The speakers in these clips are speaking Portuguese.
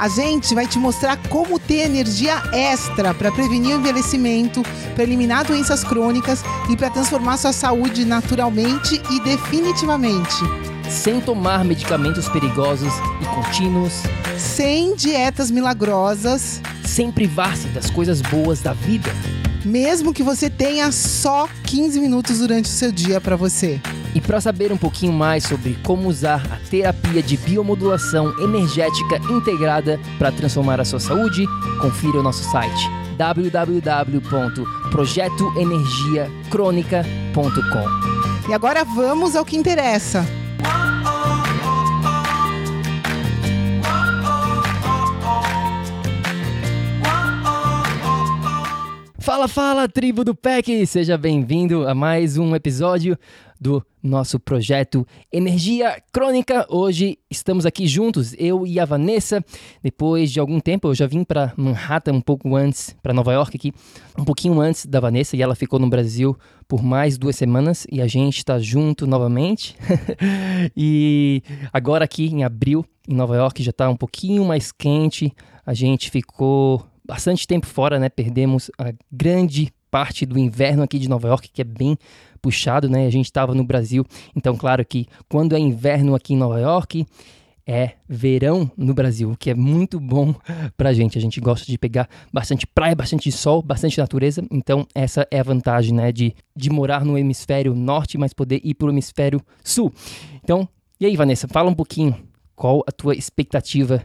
A gente vai te mostrar como ter energia extra para prevenir o envelhecimento, para eliminar doenças crônicas e para transformar sua saúde naturalmente e definitivamente. Sem tomar medicamentos perigosos e contínuos, sem dietas milagrosas, sem privar-se das coisas boas da vida, mesmo que você tenha só 15 minutos durante o seu dia para você. E para saber um pouquinho mais sobre como usar a terapia de biomodulação energética integrada para transformar a sua saúde, confira o nosso site www.projetoenergiacronica.com. E agora vamos ao que interessa. Fala, fala, tribo do PEC! Seja bem-vindo a mais um episódio do nosso projeto Energia Crônica. Hoje estamos aqui juntos, eu e a Vanessa. Depois de algum tempo, eu já vim para Manhattan um pouco antes, para Nova York aqui, um pouquinho antes da Vanessa, e ela ficou no Brasil por mais duas semanas e a gente está junto novamente. e agora aqui em abril, em Nova York, já está um pouquinho mais quente. A gente ficou bastante tempo fora, né? Perdemos a grande parte do inverno aqui de Nova York, que é bem puxado, né? A gente estava no Brasil, então claro que quando é inverno aqui em Nova York, é verão no Brasil, que é muito bom pra gente. A gente gosta de pegar bastante praia, bastante sol, bastante natureza. Então, essa é a vantagem, né, de, de morar no hemisfério norte, mas poder ir pro hemisfério sul. Então, e aí, Vanessa, fala um pouquinho qual a tua expectativa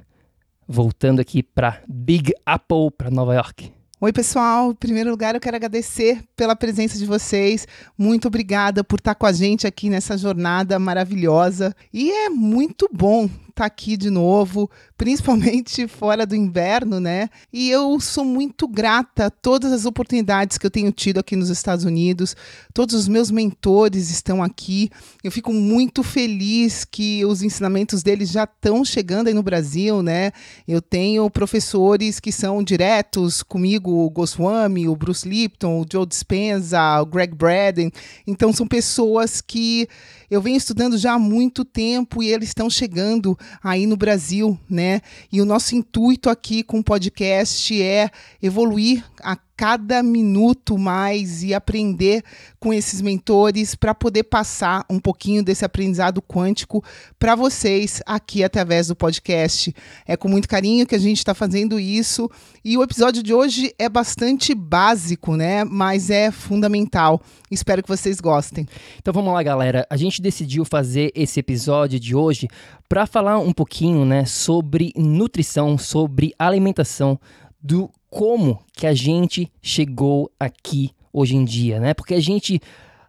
voltando aqui para Big Apple, para Nova York. Oi, pessoal. Em primeiro lugar, eu quero agradecer pela presença de vocês. Muito obrigada por estar com a gente aqui nessa jornada maravilhosa. E é muito bom tá aqui de novo, principalmente fora do inverno, né? E eu sou muito grata a todas as oportunidades que eu tenho tido aqui nos Estados Unidos. Todos os meus mentores estão aqui. Eu fico muito feliz que os ensinamentos deles já estão chegando aí no Brasil, né? Eu tenho professores que são diretos comigo, o Goswami, o Bruce Lipton, o Joe Dispenza, o Greg Braden. Então são pessoas que eu venho estudando já há muito tempo e eles estão chegando aí no Brasil, né? E o nosso intuito aqui com o podcast é evoluir a cada minuto mais e aprender com esses mentores para poder passar um pouquinho desse aprendizado quântico para vocês aqui através do podcast. É com muito carinho que a gente está fazendo isso e o episódio de hoje é bastante básico, né? Mas é fundamental. Espero que vocês gostem. Então vamos lá, galera. A gente decidiu fazer esse episódio de hoje para falar um pouquinho, né, sobre nutrição, sobre alimentação do como que a gente chegou aqui hoje em dia, né? Porque a gente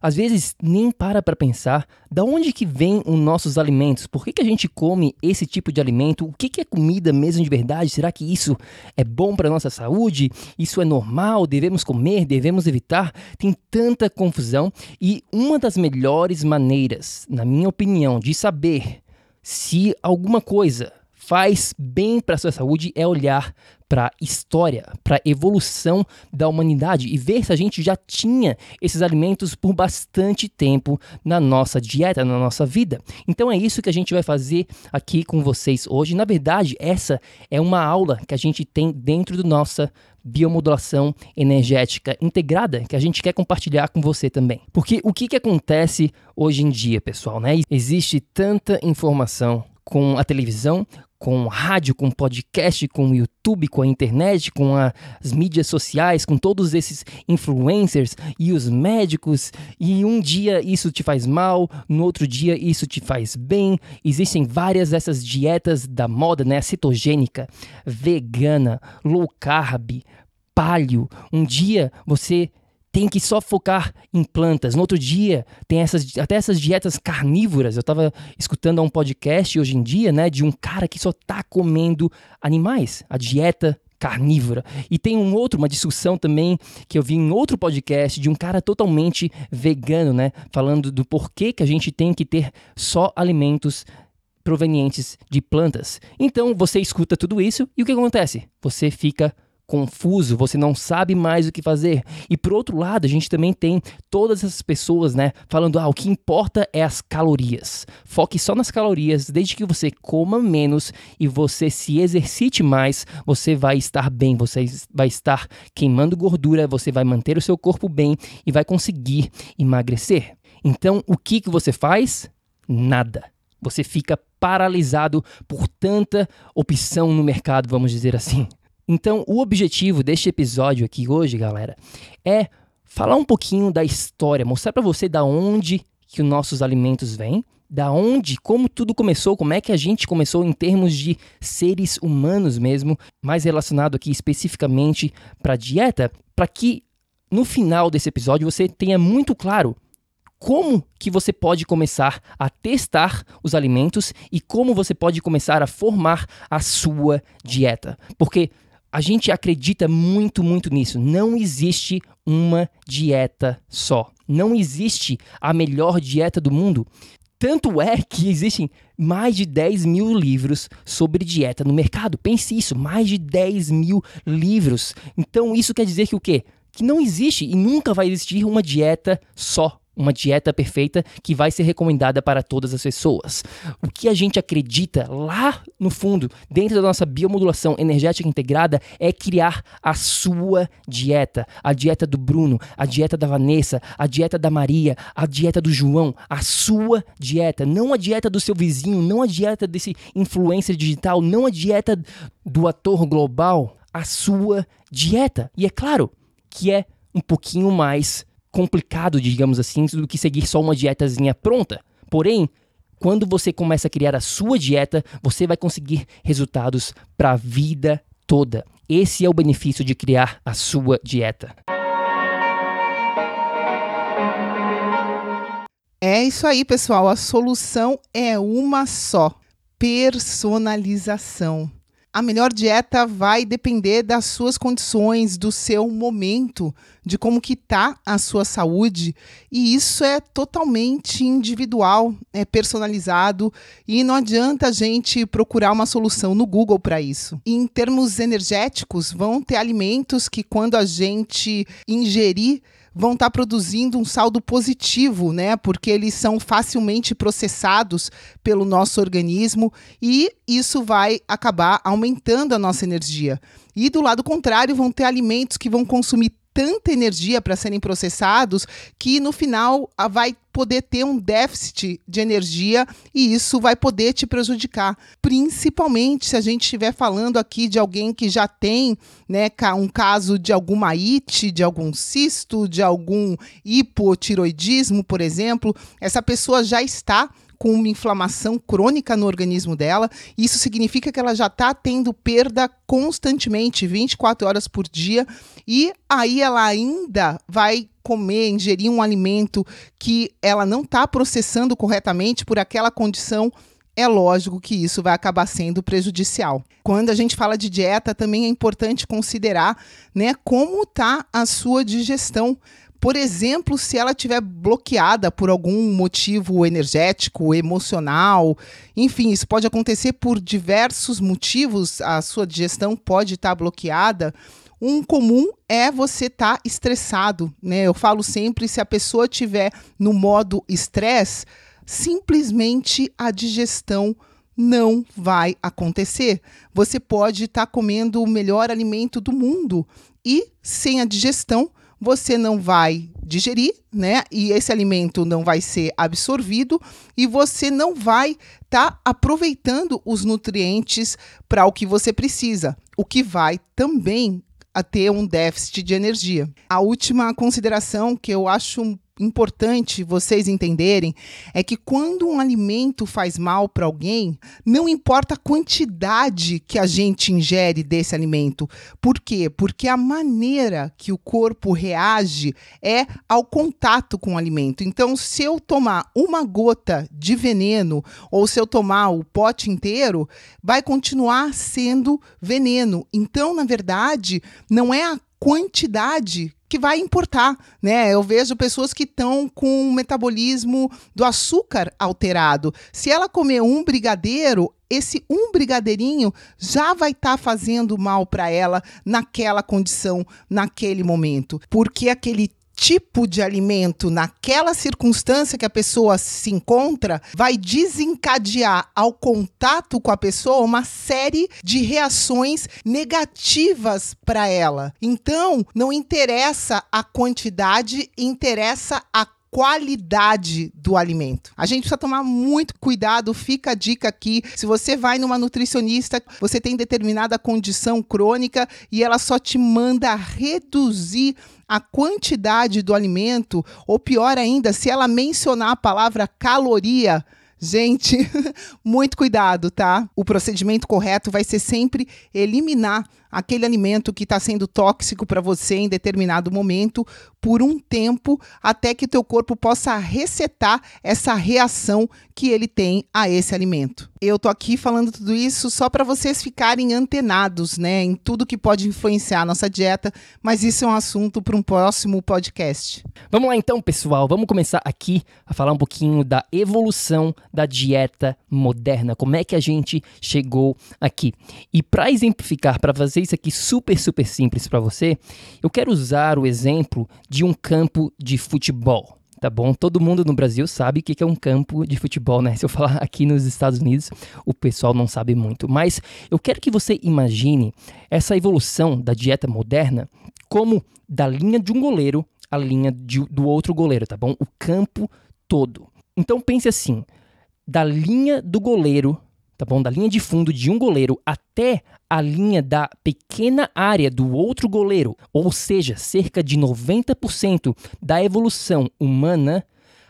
às vezes nem para para pensar da onde que vem os nossos alimentos, por que, que a gente come esse tipo de alimento, o que, que é comida mesmo de verdade, será que isso é bom para nossa saúde, isso é normal, devemos comer, devemos evitar, tem tanta confusão. E uma das melhores maneiras, na minha opinião, de saber se alguma coisa faz bem para a sua saúde é olhar para história, para evolução da humanidade e ver se a gente já tinha esses alimentos por bastante tempo na nossa dieta, na nossa vida. Então é isso que a gente vai fazer aqui com vocês hoje. Na verdade, essa é uma aula que a gente tem dentro da nossa biomodulação energética integrada que a gente quer compartilhar com você também. Porque o que, que acontece hoje em dia, pessoal, né? Existe tanta informação com a televisão, com rádio, com podcast, com YouTube, com a internet, com a, as mídias sociais, com todos esses influencers e os médicos, e um dia isso te faz mal, no outro dia isso te faz bem. Existem várias dessas dietas da moda, né? Cetogênica, vegana, low carb, paleo. Um dia você tem que só focar em plantas. No outro dia, tem essas, até essas dietas carnívoras. Eu estava escutando um podcast hoje em dia, né, de um cara que só tá comendo animais. A dieta carnívora. E tem um outro, uma discussão também que eu vi em outro podcast de um cara totalmente vegano, né? Falando do porquê que a gente tem que ter só alimentos provenientes de plantas. Então você escuta tudo isso e o que acontece? Você fica confuso, você não sabe mais o que fazer. E por outro lado, a gente também tem todas essas pessoas, né, falando: "Ah, o que importa é as calorias. Foque só nas calorias, desde que você coma menos e você se exercite mais, você vai estar bem, você vai estar queimando gordura, você vai manter o seu corpo bem e vai conseguir emagrecer." Então, o que que você faz? Nada. Você fica paralisado por tanta opção no mercado, vamos dizer assim. Então, o objetivo deste episódio aqui hoje, galera, é falar um pouquinho da história, mostrar para você da onde que os nossos alimentos vêm, da onde, como tudo começou, como é que a gente começou em termos de seres humanos mesmo, mais relacionado aqui especificamente para dieta, para que no final desse episódio você tenha muito claro como que você pode começar a testar os alimentos e como você pode começar a formar a sua dieta. Porque a gente acredita muito, muito nisso. Não existe uma dieta só. Não existe a melhor dieta do mundo. Tanto é que existem mais de 10 mil livros sobre dieta no mercado. Pense isso, mais de 10 mil livros. Então isso quer dizer que o quê? Que não existe e nunca vai existir uma dieta só uma dieta perfeita que vai ser recomendada para todas as pessoas. O que a gente acredita lá no fundo, dentro da nossa biomodulação energética integrada, é criar a sua dieta. A dieta do Bruno, a dieta da Vanessa, a dieta da Maria, a dieta do João, a sua dieta. Não a dieta do seu vizinho, não a dieta desse influencer digital, não a dieta do ator global. A sua dieta. E é claro que é um pouquinho mais complicado, digamos assim, do que seguir só uma dietazinha pronta. Porém, quando você começa a criar a sua dieta, você vai conseguir resultados para a vida toda. Esse é o benefício de criar a sua dieta. É isso aí, pessoal. A solução é uma só: personalização. A melhor dieta vai depender das suas condições, do seu momento, de como que tá a sua saúde, e isso é totalmente individual, é personalizado e não adianta a gente procurar uma solução no Google para isso. Em termos energéticos, vão ter alimentos que quando a gente ingerir vão estar tá produzindo um saldo positivo, né? Porque eles são facilmente processados pelo nosso organismo e isso vai acabar aumentando a nossa energia. E do lado contrário, vão ter alimentos que vão consumir tanta energia para serem processados que no final vai poder ter um déficit de energia e isso vai poder te prejudicar, principalmente se a gente estiver falando aqui de alguém que já tem, né, um caso de alguma IT, de algum cisto, de algum hipotiroidismo, por exemplo, essa pessoa já está com uma inflamação crônica no organismo dela. Isso significa que ela já está tendo perda constantemente, 24 horas por dia, e aí ela ainda vai comer, ingerir um alimento que ela não está processando corretamente por aquela condição é lógico que isso vai acabar sendo prejudicial. Quando a gente fala de dieta, também é importante considerar né, como está a sua digestão. Por exemplo, se ela estiver bloqueada por algum motivo energético, emocional, enfim, isso pode acontecer por diversos motivos, a sua digestão pode estar bloqueada. Um comum é você estar tá estressado, né? Eu falo sempre se a pessoa estiver no modo estresse, simplesmente a digestão não vai acontecer. Você pode estar tá comendo o melhor alimento do mundo e sem a digestão você não vai digerir, né? E esse alimento não vai ser absorvido e você não vai estar tá aproveitando os nutrientes para o que você precisa, o que vai também a ter um déficit de energia. A última consideração que eu acho importante vocês entenderem é que quando um alimento faz mal para alguém, não importa a quantidade que a gente ingere desse alimento. Por quê? Porque a maneira que o corpo reage é ao contato com o alimento. Então, se eu tomar uma gota de veneno ou se eu tomar o pote inteiro, vai continuar sendo veneno. Então, na verdade, não é a quantidade que vai importar, né? Eu vejo pessoas que estão com o metabolismo do açúcar alterado. Se ela comer um brigadeiro, esse um brigadeirinho já vai estar tá fazendo mal para ela naquela condição, naquele momento, porque aquele tipo de alimento naquela circunstância que a pessoa se encontra vai desencadear ao contato com a pessoa uma série de reações negativas para ela. Então, não interessa a quantidade, interessa a qualidade do alimento. A gente precisa tomar muito cuidado, fica a dica aqui. Se você vai numa nutricionista, você tem determinada condição crônica e ela só te manda reduzir a quantidade do alimento, ou pior ainda, se ela mencionar a palavra caloria, Gente, muito cuidado, tá? O procedimento correto vai ser sempre eliminar aquele alimento que está sendo tóxico para você em determinado momento por um tempo até que teu corpo possa resetar essa reação que ele tem a esse alimento. Eu tô aqui falando tudo isso só para vocês ficarem antenados, né, em tudo que pode influenciar a nossa dieta, mas isso é um assunto para um próximo podcast. Vamos lá então, pessoal, vamos começar aqui a falar um pouquinho da evolução da dieta moderna, como é que a gente chegou aqui. E para exemplificar, para fazer isso aqui super super simples para você, eu quero usar o exemplo de um campo de futebol tá bom? Todo mundo no Brasil sabe o que é um campo de futebol, né? Se eu falar aqui nos Estados Unidos, o pessoal não sabe muito. Mas eu quero que você imagine essa evolução da dieta moderna como da linha de um goleiro à linha de, do outro goleiro, tá bom? O campo todo. Então pense assim, da linha do goleiro tá bom? Da linha de fundo de um goleiro até a linha da pequena área do outro goleiro, ou seja, cerca de 90% da evolução humana,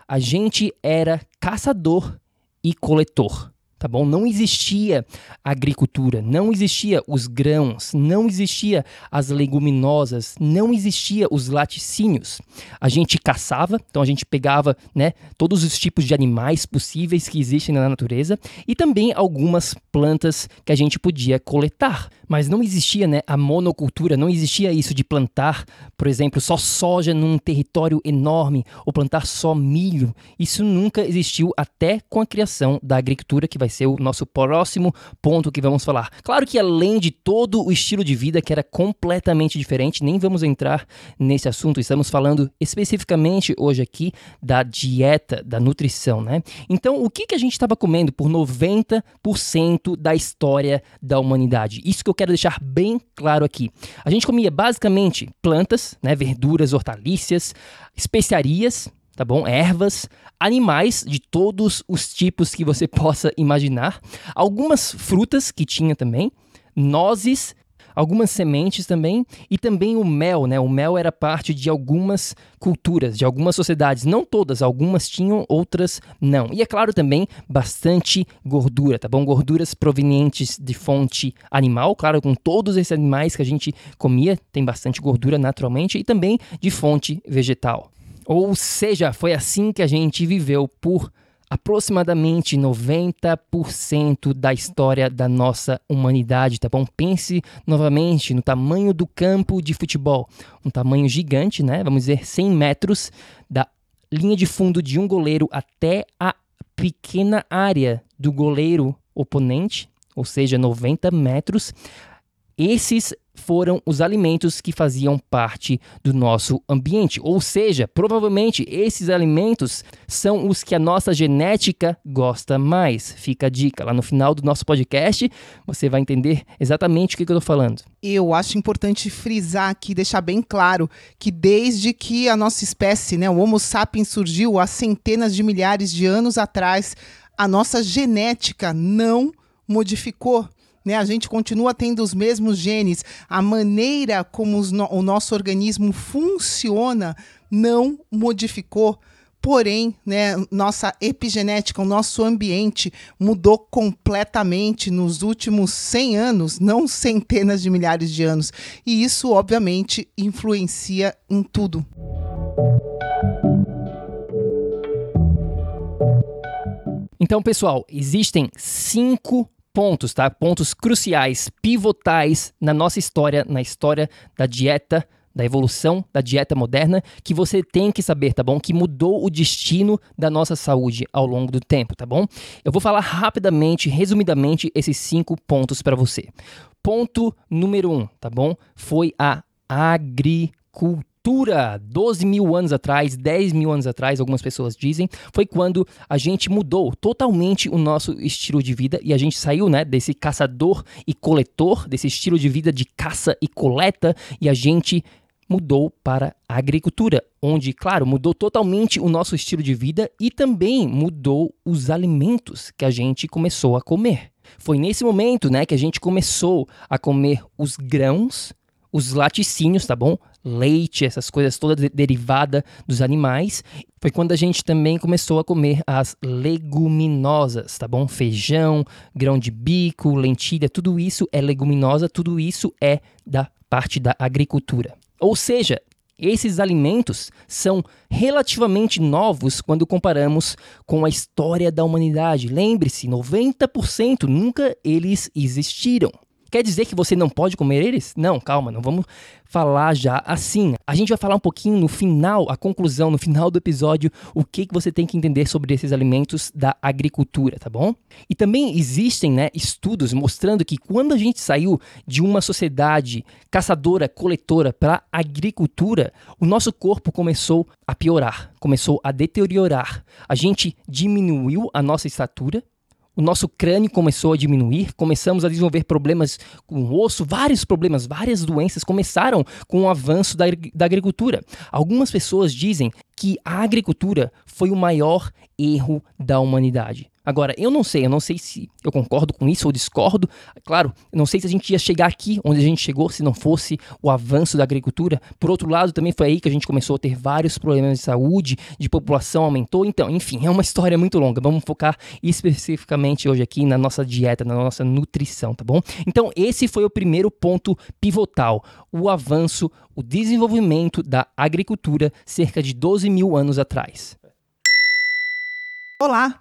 a gente era caçador e coletor tá bom? Não existia agricultura, não existia os grãos, não existia as leguminosas, não existia os laticínios. A gente caçava, então a gente pegava, né, todos os tipos de animais possíveis que existem na natureza e também algumas plantas que a gente podia coletar. Mas não existia, né, a monocultura, não existia isso de plantar, por exemplo, só soja num território enorme ou plantar só milho. Isso nunca existiu até com a criação da agricultura que vai vai ser o nosso próximo ponto que vamos falar. Claro que além de todo o estilo de vida que era completamente diferente, nem vamos entrar nesse assunto, estamos falando especificamente hoje aqui da dieta, da nutrição, né? Então, o que, que a gente estava comendo por 90% da história da humanidade? Isso que eu quero deixar bem claro aqui. A gente comia basicamente plantas, né, verduras, hortaliças, especiarias, tá bom? Ervas, animais de todos os tipos que você possa imaginar, algumas frutas que tinha também, nozes, algumas sementes também e também o mel, né? O mel era parte de algumas culturas, de algumas sociedades, não todas, algumas tinham, outras não. E é claro também bastante gordura, tá bom? Gorduras provenientes de fonte animal, claro, com todos esses animais que a gente comia, tem bastante gordura naturalmente e também de fonte vegetal. Ou seja, foi assim que a gente viveu por aproximadamente 90% da história da nossa humanidade, tá bom? Pense novamente no tamanho do campo de futebol, um tamanho gigante, né? Vamos dizer 100 metros da linha de fundo de um goleiro até a pequena área do goleiro oponente, ou seja, 90 metros. Esses foram os alimentos que faziam parte do nosso ambiente. Ou seja, provavelmente esses alimentos são os que a nossa genética gosta mais. Fica a dica. Lá no final do nosso podcast, você vai entender exatamente o que, eu estou falando. Eu acho importante frisar aqui, deixar bem claro, que desde que a nossa espécie, né, o Homo sapiens, surgiu há centenas de milhares de anos atrás, a nossa genética não modificou né? A gente continua tendo os mesmos genes, a maneira como no o nosso organismo funciona não modificou. Porém, né, nossa epigenética, o nosso ambiente mudou completamente nos últimos 100 anos, não centenas de milhares de anos. E isso, obviamente, influencia em tudo. Então, pessoal, existem cinco pontos, tá? Pontos cruciais, pivotais na nossa história, na história da dieta, da evolução da dieta moderna, que você tem que saber, tá bom? Que mudou o destino da nossa saúde ao longo do tempo, tá bom? Eu vou falar rapidamente, resumidamente, esses cinco pontos para você. Ponto número um, tá bom? Foi a agricultura cultura, 12 mil anos atrás, 10 mil anos atrás, algumas pessoas dizem, foi quando a gente mudou totalmente o nosso estilo de vida e a gente saiu né, desse caçador e coletor, desse estilo de vida de caça e coleta, e a gente mudou para a agricultura, onde, claro, mudou totalmente o nosso estilo de vida e também mudou os alimentos que a gente começou a comer. Foi nesse momento, né, que a gente começou a comer os grãos, os laticínios, tá bom? Leite, essas coisas todas de derivada dos animais. Foi quando a gente também começou a comer as leguminosas, tá bom? Feijão, grão de bico, lentilha, tudo isso é leguminosa, tudo isso é da parte da agricultura. Ou seja, esses alimentos são relativamente novos quando comparamos com a história da humanidade. Lembre-se, 90% nunca eles existiram. Quer dizer que você não pode comer eles? Não, calma, não vamos falar já assim. A gente vai falar um pouquinho no final, a conclusão, no final do episódio, o que, que você tem que entender sobre esses alimentos da agricultura, tá bom? E também existem né, estudos mostrando que quando a gente saiu de uma sociedade caçadora-coletora para agricultura, o nosso corpo começou a piorar, começou a deteriorar. A gente diminuiu a nossa estatura, o nosso crânio começou a diminuir, começamos a desenvolver problemas com o osso, vários problemas, várias doenças começaram com o avanço da, da agricultura. Algumas pessoas dizem que a agricultura foi o maior erro da humanidade. Agora, eu não sei, eu não sei se eu concordo com isso ou discordo. Claro, eu não sei se a gente ia chegar aqui onde a gente chegou se não fosse o avanço da agricultura. Por outro lado, também foi aí que a gente começou a ter vários problemas de saúde, de população aumentou. Então, enfim, é uma história muito longa. Vamos focar especificamente hoje aqui na nossa dieta, na nossa nutrição, tá bom? Então, esse foi o primeiro ponto pivotal: o avanço, o desenvolvimento da agricultura cerca de 12 mil anos atrás. Olá!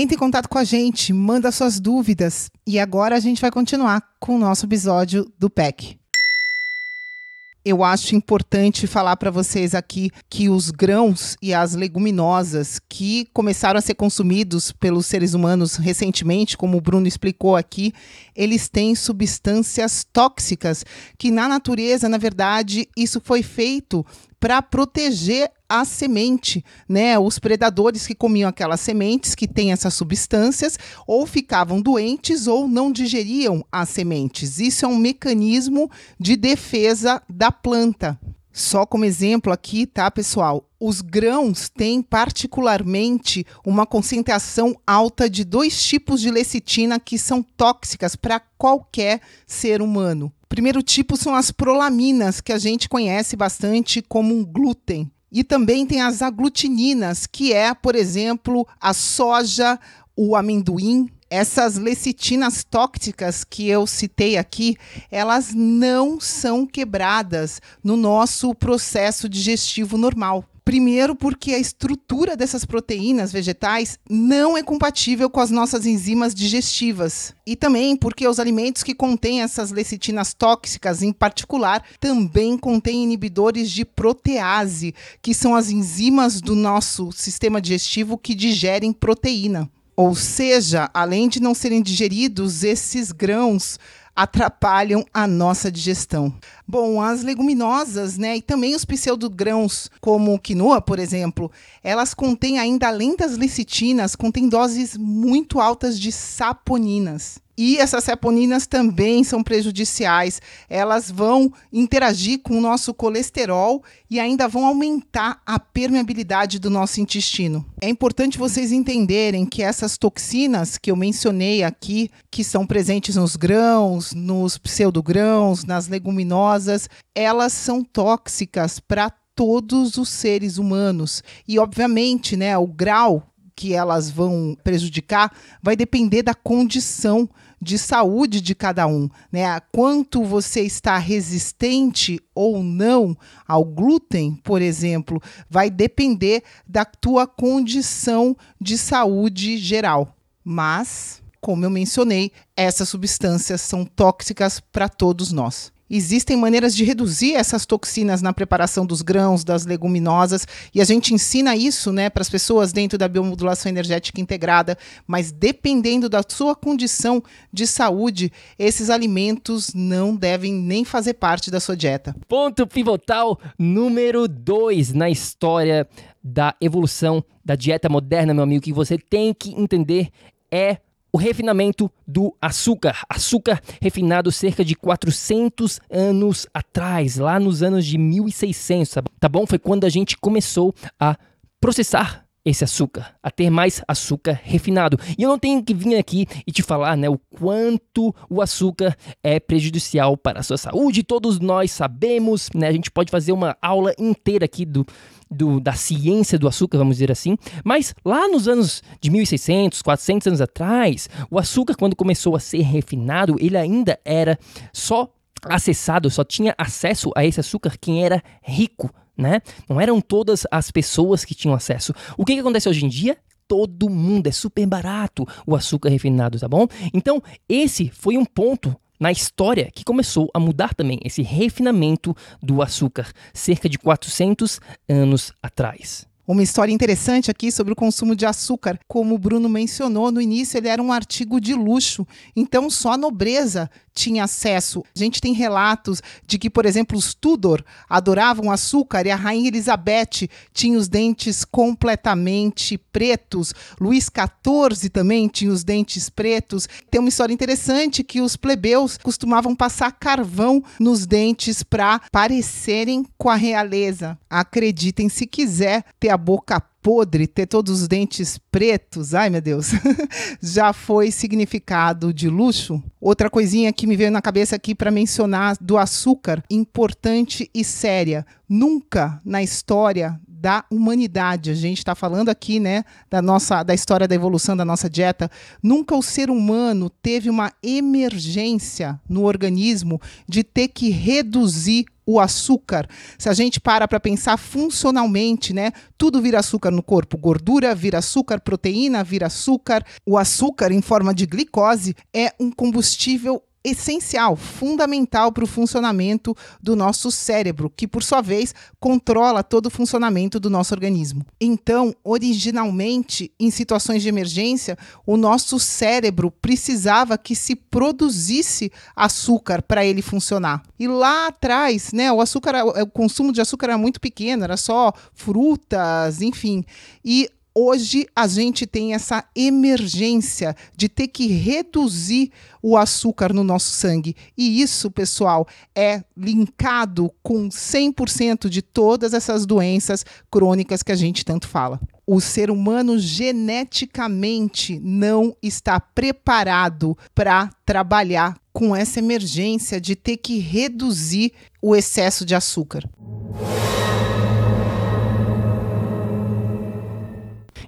Entre em contato com a gente, manda suas dúvidas. E agora a gente vai continuar com o nosso episódio do PEC. Eu acho importante falar para vocês aqui que os grãos e as leguminosas que começaram a ser consumidos pelos seres humanos recentemente, como o Bruno explicou aqui, eles têm substâncias tóxicas que na natureza, na verdade, isso foi feito para proteger a semente, né? Os predadores que comiam aquelas sementes que têm essas substâncias ou ficavam doentes ou não digeriam as sementes. Isso é um mecanismo de defesa da planta. Só como exemplo aqui, tá, pessoal? Os grãos têm particularmente uma concentração alta de dois tipos de lecitina que são tóxicas para qualquer ser humano. Primeiro tipo são as prolaminas, que a gente conhece bastante como um glúten. E também tem as aglutininas, que é, por exemplo, a soja, o amendoim. Essas lecitinas tóxicas que eu citei aqui, elas não são quebradas no nosso processo digestivo normal. Primeiro, porque a estrutura dessas proteínas vegetais não é compatível com as nossas enzimas digestivas. E também porque os alimentos que contêm essas lecitinas tóxicas, em particular, também contêm inibidores de protease, que são as enzimas do nosso sistema digestivo que digerem proteína. Ou seja, além de não serem digeridos, esses grãos atrapalham a nossa digestão. Bom, as leguminosas, né, e também os pseudogrãos, como quinoa, por exemplo, elas contêm ainda além das lecitinas, contêm doses muito altas de saponinas. E essas saponinas também são prejudiciais. Elas vão interagir com o nosso colesterol e ainda vão aumentar a permeabilidade do nosso intestino. É importante vocês entenderem que essas toxinas que eu mencionei aqui, que são presentes nos grãos, nos pseudogrãos, nas leguminosas, elas são tóxicas para todos os seres humanos. E, obviamente, né, o grau que elas vão prejudicar vai depender da condição de saúde de cada um, né? Quanto você está resistente ou não ao glúten, por exemplo, vai depender da tua condição de saúde geral. Mas, como eu mencionei, essas substâncias são tóxicas para todos nós. Existem maneiras de reduzir essas toxinas na preparação dos grãos, das leguminosas, e a gente ensina isso né, para as pessoas dentro da biomodulação energética integrada, mas dependendo da sua condição de saúde, esses alimentos não devem nem fazer parte da sua dieta. Ponto pivotal número 2 na história da evolução da dieta moderna, meu amigo, que você tem que entender é o refinamento do açúcar. Açúcar refinado cerca de 400 anos atrás, lá nos anos de 1600, tá bom? Foi quando a gente começou a processar esse açúcar, a ter mais açúcar refinado. E eu não tenho que vir aqui e te falar né, o quanto o açúcar é prejudicial para a sua saúde. Todos nós sabemos, né? A gente pode fazer uma aula inteira aqui do, do, da ciência do açúcar, vamos dizer assim. Mas lá nos anos de 1600, 400 anos atrás, o açúcar, quando começou a ser refinado, ele ainda era só acessado, só tinha acesso a esse açúcar quem era rico, né? Não eram todas as pessoas que tinham acesso. O que, que acontece hoje em dia? Todo mundo é super barato o açúcar refinado, tá bom? Então, esse foi um ponto na história que começou a mudar também esse refinamento do açúcar, cerca de 400 anos atrás. Uma história interessante aqui sobre o consumo de açúcar. Como o Bruno mencionou, no início ele era um artigo de luxo, então só a nobreza tinha acesso. A gente tem relatos de que, por exemplo, os Tudor adoravam açúcar e a rainha Elizabeth tinha os dentes completamente pretos. Luís XIV também tinha os dentes pretos. Tem uma história interessante que os plebeus costumavam passar carvão nos dentes para parecerem com a realeza. Acreditem se quiser ter a boca podre, ter todos os dentes pretos, ai meu Deus, já foi significado de luxo. Outra coisinha que me veio na cabeça aqui para mencionar do açúcar, importante e séria. Nunca na história da humanidade. A gente está falando aqui, né, da nossa da história da evolução da nossa dieta. Nunca o ser humano teve uma emergência no organismo de ter que reduzir o açúcar. Se a gente para para pensar funcionalmente, né? Tudo vira açúcar no corpo. Gordura vira açúcar, proteína vira açúcar. O açúcar em forma de glicose é um combustível essencial, fundamental para o funcionamento do nosso cérebro, que por sua vez controla todo o funcionamento do nosso organismo. Então, originalmente, em situações de emergência, o nosso cérebro precisava que se produzisse açúcar para ele funcionar. E lá atrás, né, o açúcar, o consumo de açúcar era muito pequeno, era só frutas, enfim. E hoje a gente tem essa emergência de ter que reduzir o açúcar no nosso sangue. E isso, pessoal, é linkado com 100% de todas essas doenças crônicas que a gente tanto fala. O ser humano geneticamente não está preparado para trabalhar com essa emergência de ter que reduzir o excesso de açúcar.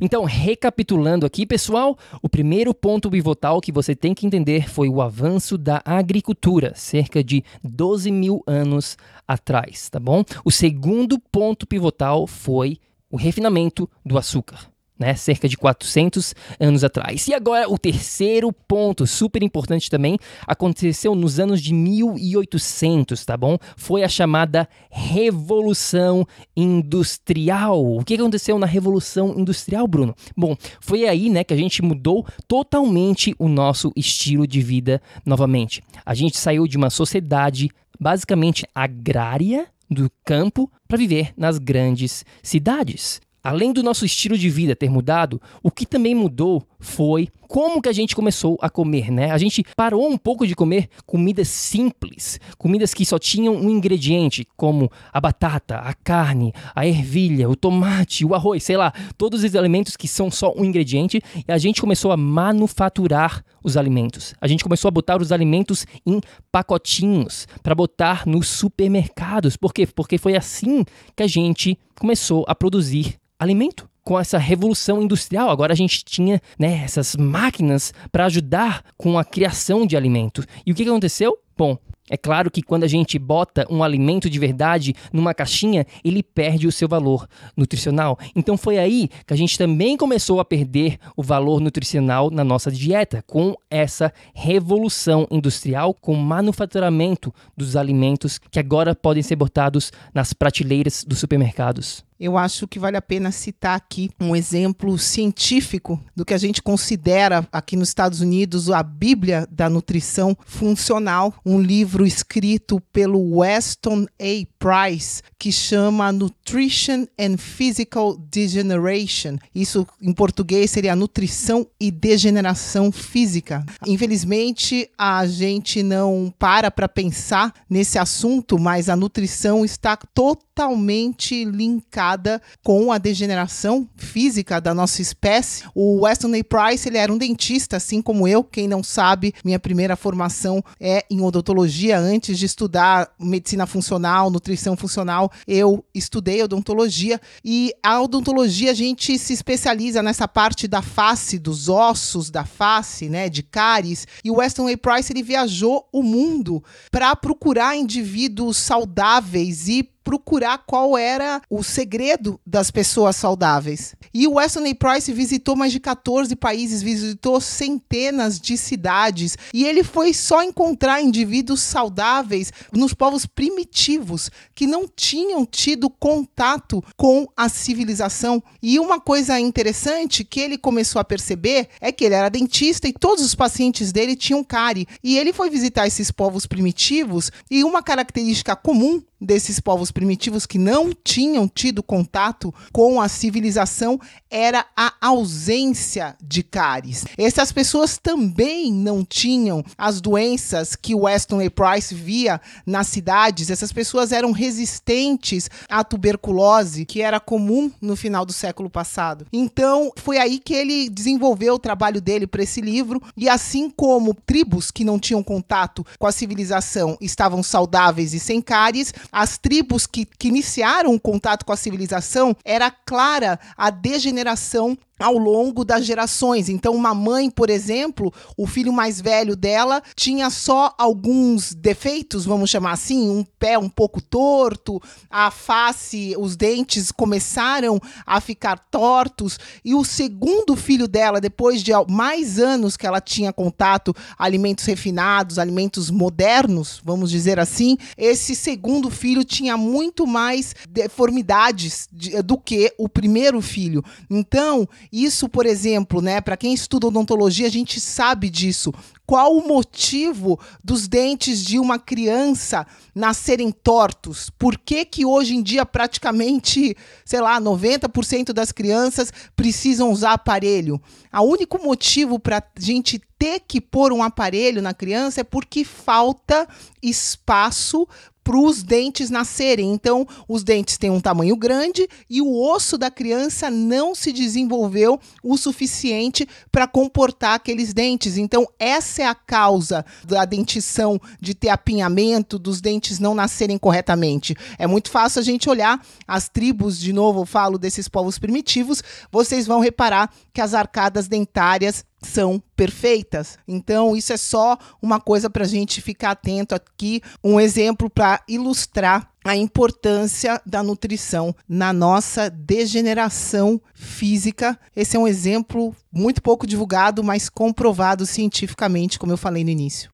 Então, recapitulando aqui, pessoal, o primeiro ponto pivotal que você tem que entender foi o avanço da agricultura, cerca de 12 mil anos atrás, tá bom? O segundo ponto pivotal foi o refinamento do açúcar. Né? Cerca de 400 anos atrás. E agora o terceiro ponto, super importante também, aconteceu nos anos de 1800, tá bom? Foi a chamada Revolução Industrial. O que aconteceu na Revolução Industrial, Bruno? Bom, foi aí, né, que a gente mudou totalmente o nosso estilo de vida novamente. A gente saiu de uma sociedade basicamente agrária do campo para viver nas grandes cidades. Além do nosso estilo de vida ter mudado, o que também mudou foi como que a gente começou a comer, né? A gente parou um pouco de comer comidas simples, comidas que só tinham um ingrediente, como a batata, a carne, a ervilha, o tomate, o arroz, sei lá, todos os alimentos que são só um ingrediente, e a gente começou a manufaturar os alimentos. A gente começou a botar os alimentos em pacotinhos para botar nos supermercados. Por quê? Porque foi assim que a gente começou a produzir alimento. Com essa revolução industrial, agora a gente tinha né, essas máquinas para ajudar com a criação de alimentos. E o que aconteceu? Bom, é claro que quando a gente bota um alimento de verdade numa caixinha, ele perde o seu valor nutricional. Então foi aí que a gente também começou a perder o valor nutricional na nossa dieta, com essa revolução industrial, com o manufaturamento dos alimentos que agora podem ser botados nas prateleiras dos supermercados eu acho que vale a pena citar aqui um exemplo científico do que a gente considera aqui nos Estados Unidos a Bíblia da Nutrição Funcional, um livro escrito pelo Weston A. Price, que chama Nutrition and Physical Degeneration. Isso em português seria nutrição e degeneração física. Infelizmente, a gente não para para pensar nesse assunto, mas a nutrição está totalmente linkada com a degeneração física da nossa espécie. O Weston A. Price, ele era um dentista, assim como eu. Quem não sabe, minha primeira formação é em odontologia. Antes de estudar medicina funcional, nutrição nutrição funcional, eu estudei odontologia e a odontologia a gente se especializa nessa parte da face, dos ossos da face, né, de cáries. E o Weston A. Price ele viajou o mundo para procurar indivíduos saudáveis e procurar qual era o segredo das pessoas saudáveis. E o Weston A. Price visitou mais de 14 países, visitou centenas de cidades e ele foi só encontrar indivíduos saudáveis nos povos primitivos que não tinham tido contato com a civilização. E uma coisa interessante que ele começou a perceber é que ele era dentista e todos os pacientes dele tinham cárie. E ele foi visitar esses povos primitivos e uma característica comum desses povos primitivos que não tinham tido contato com a civilização era a ausência de cáries. Essas pessoas também não tinham as doenças que Weston A. Price via nas cidades. Essas pessoas eram resistentes à tuberculose, que era comum no final do século passado. Então, foi aí que ele desenvolveu o trabalho dele para esse livro. E assim como tribos que não tinham contato com a civilização estavam saudáveis e sem cáries, as tribos que, que iniciaram o contato com a civilização, era clara a degeneração ao longo das gerações. Então, uma mãe, por exemplo, o filho mais velho dela tinha só alguns defeitos, vamos chamar assim, um pé um pouco torto, a face, os dentes começaram a ficar tortos, e o segundo filho dela, depois de mais anos que ela tinha contato alimentos refinados, alimentos modernos, vamos dizer assim, esse segundo filho tinha muito mais deformidades do que o primeiro filho. Então, isso, por exemplo, né, para quem estuda odontologia, a gente sabe disso. Qual o motivo dos dentes de uma criança nascerem tortos? Por que que hoje em dia praticamente, sei lá, 90% das crianças precisam usar aparelho? O único motivo para a gente ter que pôr um aparelho na criança é porque falta espaço para os dentes nascerem. Então, os dentes têm um tamanho grande e o osso da criança não se desenvolveu o suficiente para comportar aqueles dentes. Então, essa é a causa da dentição de ter apinhamento, dos dentes não nascerem corretamente. É muito fácil a gente olhar as tribos, de novo, eu falo desses povos primitivos, vocês vão reparar que as arcadas dentárias são perfeitas. Então, isso é só uma coisa para a gente ficar atento aqui, um exemplo para ilustrar a importância da nutrição na nossa degeneração física. Esse é um exemplo muito pouco divulgado, mas comprovado cientificamente, como eu falei no início.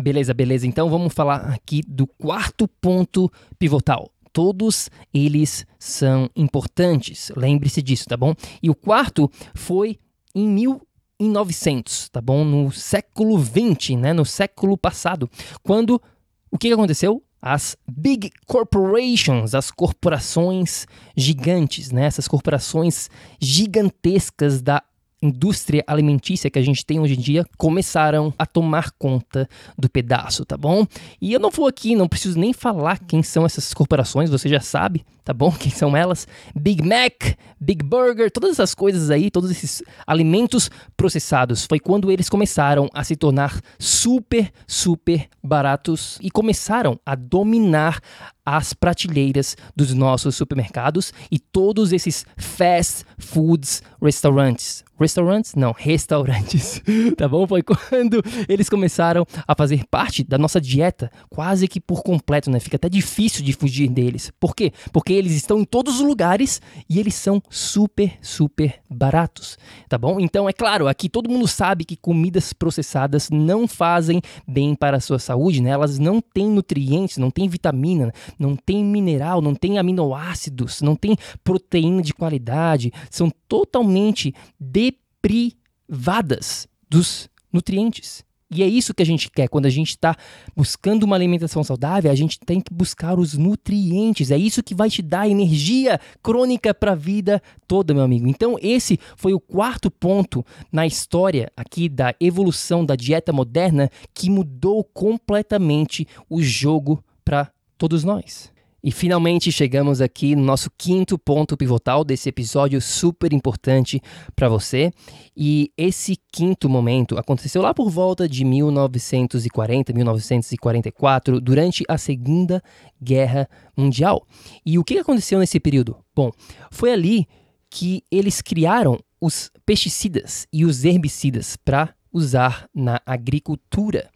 Beleza, beleza. Então vamos falar aqui do quarto ponto pivotal. Todos eles são importantes, lembre-se disso, tá bom? E o quarto foi em 1900, tá bom? No século 20, né? No século passado, quando o que aconteceu? As big corporations, as corporações gigantes, né? Essas corporações gigantescas da indústria alimentícia que a gente tem hoje em dia começaram a tomar conta do pedaço, tá bom? E eu não vou aqui, não preciso nem falar quem são essas corporações, você já sabe, tá bom? Quem são elas? Big Mac, Big Burger, todas essas coisas aí, todos esses alimentos processados. Foi quando eles começaram a se tornar super, super baratos e começaram a dominar as prateleiras dos nossos supermercados e todos esses fast foods restaurantes. Restaurantes? Não, restaurantes. tá bom? Foi quando eles começaram a fazer parte da nossa dieta quase que por completo, né? Fica até difícil de fugir deles. Por quê? Porque eles estão em todos os lugares e eles são super, super baratos, tá bom? Então, é claro, aqui todo mundo sabe que comidas processadas não fazem bem para a sua saúde, né? Elas não têm nutrientes, não têm vitamina, não têm mineral, não têm aminoácidos, não têm proteína de qualidade, são totalmente deprivadas dos nutrientes. E é isso que a gente quer. Quando a gente está buscando uma alimentação saudável, a gente tem que buscar os nutrientes. É isso que vai te dar energia crônica para a vida toda, meu amigo. Então, esse foi o quarto ponto na história aqui da evolução da dieta moderna que mudou completamente o jogo para todos nós. E finalmente chegamos aqui no nosso quinto ponto pivotal desse episódio super importante para você. E esse quinto momento aconteceu lá por volta de 1940, 1944, durante a Segunda Guerra Mundial. E o que aconteceu nesse período? Bom, foi ali que eles criaram os pesticidas e os herbicidas para usar na agricultura.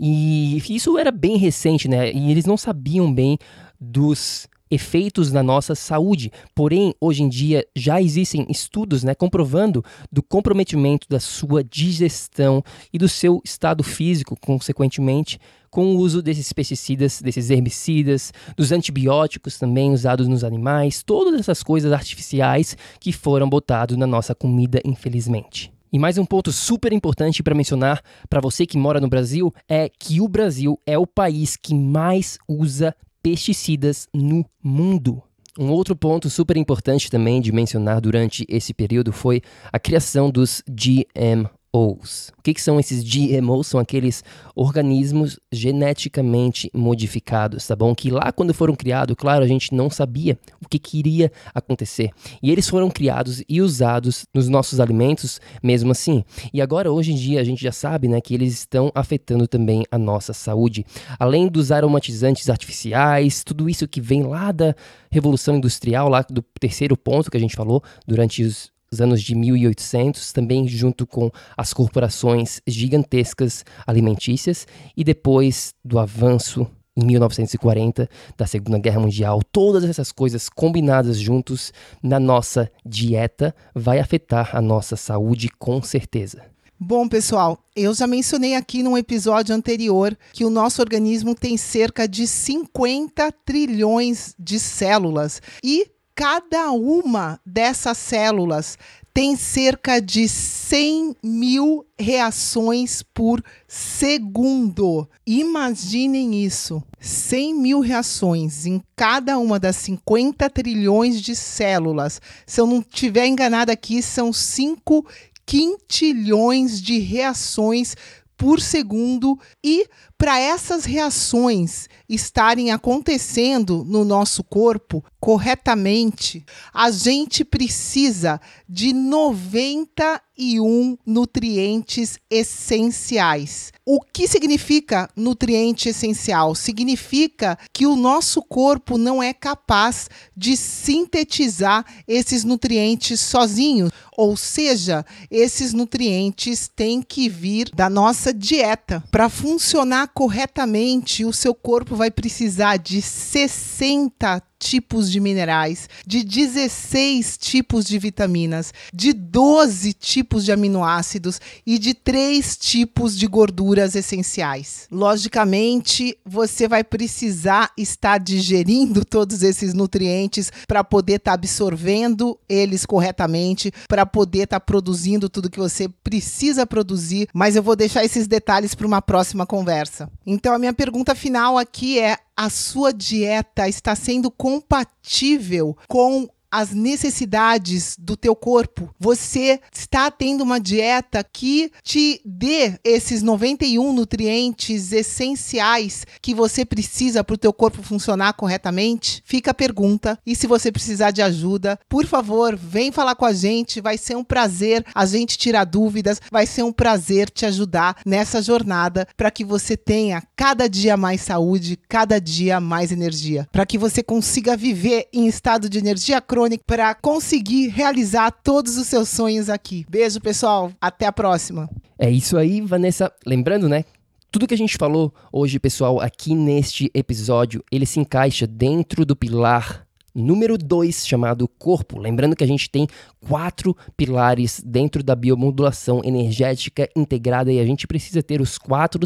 E isso era bem recente, né? E eles não sabiam bem dos efeitos na nossa saúde. Porém, hoje em dia já existem estudos né, comprovando do comprometimento da sua digestão e do seu estado físico, consequentemente, com o uso desses pesticidas, desses herbicidas, dos antibióticos também usados nos animais, todas essas coisas artificiais que foram botados na nossa comida, infelizmente. E mais um ponto super importante para mencionar para você que mora no Brasil é que o Brasil é o país que mais usa pesticidas no mundo. Um outro ponto super importante também de mencionar durante esse período foi a criação dos GM GMOs. O que, que, são esses GMOs? São aqueles organismos geneticamente modificados, tá bom? Que lá quando foram criados, claro, a gente não sabia o que, que iria acontecer. E eles foram criados e usados nos nossos alimentos mesmo assim. E agora, hoje em dia, a gente já sabe né, que eles estão afetando também a nossa saúde. Além dos aromatizantes artificiais, tudo isso que vem lá da Revolução Industrial, lá do terceiro ponto que a gente falou durante os os anos de 1800, também junto com as corporações gigantescas alimentícias, e depois do avanço em 1940 da Segunda Guerra Mundial, todas essas coisas combinadas juntos na nossa dieta vai afetar a nossa saúde com certeza. Bom, pessoal, eu já mencionei aqui num episódio anterior que o nosso organismo tem cerca de 50 trilhões de células e Cada uma dessas células tem cerca de 100 mil reações por segundo. Imaginem isso: 100 mil reações em cada uma das 50 trilhões de células. Se eu não estiver enganado aqui, são 5 quintilhões de reações por segundo e para essas reações estarem acontecendo no nosso corpo corretamente, a gente precisa de 91 nutrientes essenciais. O que significa nutriente essencial? Significa que o nosso corpo não é capaz de sintetizar esses nutrientes sozinho, ou seja, esses nutrientes têm que vir da nossa dieta. Para funcionar corretamente, o seu corpo vai precisar de 60 tipos de minerais, de 16 tipos de vitaminas, de 12 tipos de aminoácidos e de 3 tipos de gorduras essenciais. Logicamente, você vai precisar estar digerindo todos esses nutrientes para poder estar tá absorvendo eles corretamente, para poder estar tá produzindo tudo que você precisa produzir, mas eu vou deixar esses detalhes para uma próxima conversa. Então, a minha pergunta final aqui é: a sua dieta está sendo compatível com as necessidades do teu corpo. Você está tendo uma dieta que te dê esses 91 nutrientes essenciais que você precisa para o teu corpo funcionar corretamente? Fica a pergunta. E se você precisar de ajuda, por favor, vem falar com a gente. Vai ser um prazer a gente tirar dúvidas. Vai ser um prazer te ajudar nessa jornada para que você tenha cada dia mais saúde, cada dia mais energia, para que você consiga viver em estado de energia crônica para conseguir realizar todos os seus sonhos aqui. Beijo, pessoal. Até a próxima. É isso aí, Vanessa. Lembrando, né? Tudo que a gente falou hoje, pessoal, aqui neste episódio, ele se encaixa dentro do pilar número 2, chamado corpo. Lembrando que a gente tem quatro pilares dentro da biomodulação energética integrada e a gente precisa ter os quatro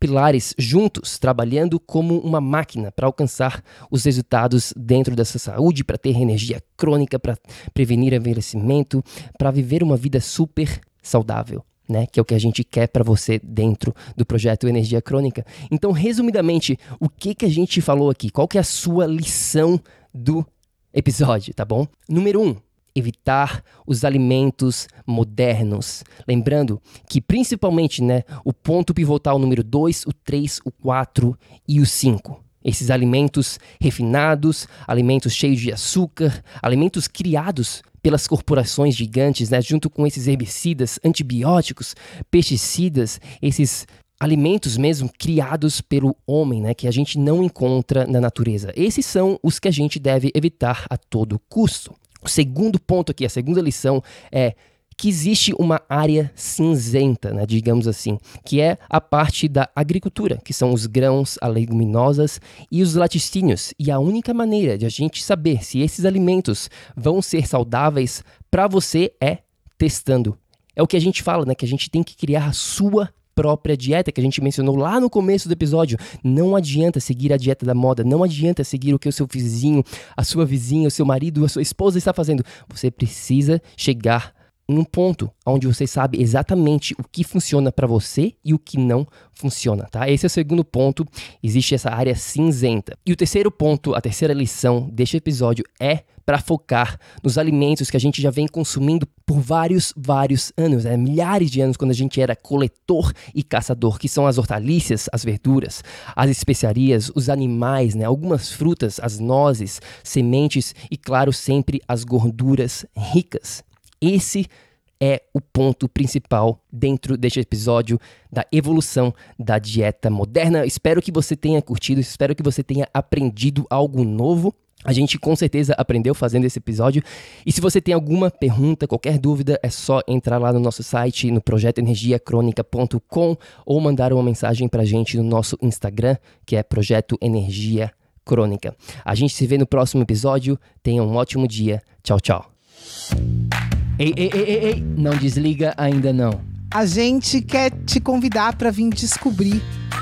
pilares juntos, trabalhando como uma máquina para alcançar os resultados dentro dessa saúde, para ter energia crônica, para prevenir envelhecimento, para viver uma vida super saudável. Né, que é o que a gente quer para você dentro do projeto Energia Crônica. Então, resumidamente, o que que a gente falou aqui? Qual que é a sua lição do episódio, tá bom? Número 1. Um, evitar os alimentos modernos. Lembrando que principalmente, né, o ponto pivotal número 2, o 3, o 4 e o 5. Esses alimentos refinados, alimentos cheios de açúcar, alimentos criados pelas corporações gigantes, né, junto com esses herbicidas, antibióticos, pesticidas, esses alimentos mesmo criados pelo homem, né, que a gente não encontra na natureza. Esses são os que a gente deve evitar a todo custo. O segundo ponto aqui, a segunda lição é que existe uma área cinzenta, né, digamos assim, que é a parte da agricultura, que são os grãos, as leguminosas e os laticínios. E a única maneira de a gente saber se esses alimentos vão ser saudáveis para você é testando. É o que a gente fala, né, que a gente tem que criar a sua própria dieta que a gente mencionou lá no começo do episódio. Não adianta seguir a dieta da moda, não adianta seguir o que o seu vizinho, a sua vizinha, o seu marido, a sua esposa está fazendo. Você precisa chegar em um ponto onde você sabe exatamente o que funciona para você e o que não funciona, tá? Esse é o segundo ponto, existe essa área cinzenta. E o terceiro ponto, a terceira lição deste episódio é para focar nos alimentos que a gente já vem consumindo por vários, vários anos, né? milhares de anos, quando a gente era coletor e caçador, que são as hortaliças, as verduras, as especiarias, os animais, né? algumas frutas, as nozes, sementes e, claro, sempre as gorduras ricas. Esse é o ponto principal dentro deste episódio da evolução da dieta moderna. Espero que você tenha curtido, espero que você tenha aprendido algo novo. A gente com certeza aprendeu fazendo esse episódio. E se você tem alguma pergunta, qualquer dúvida, é só entrar lá no nosso site, no projetoenergiacronica.com ou mandar uma mensagem pra gente no nosso Instagram, que é Projeto Energia Crônica. A gente se vê no próximo episódio. Tenha um ótimo dia. Tchau, tchau. Ei, ei, ei, ei, ei, não desliga ainda não. A gente quer te convidar para vir descobrir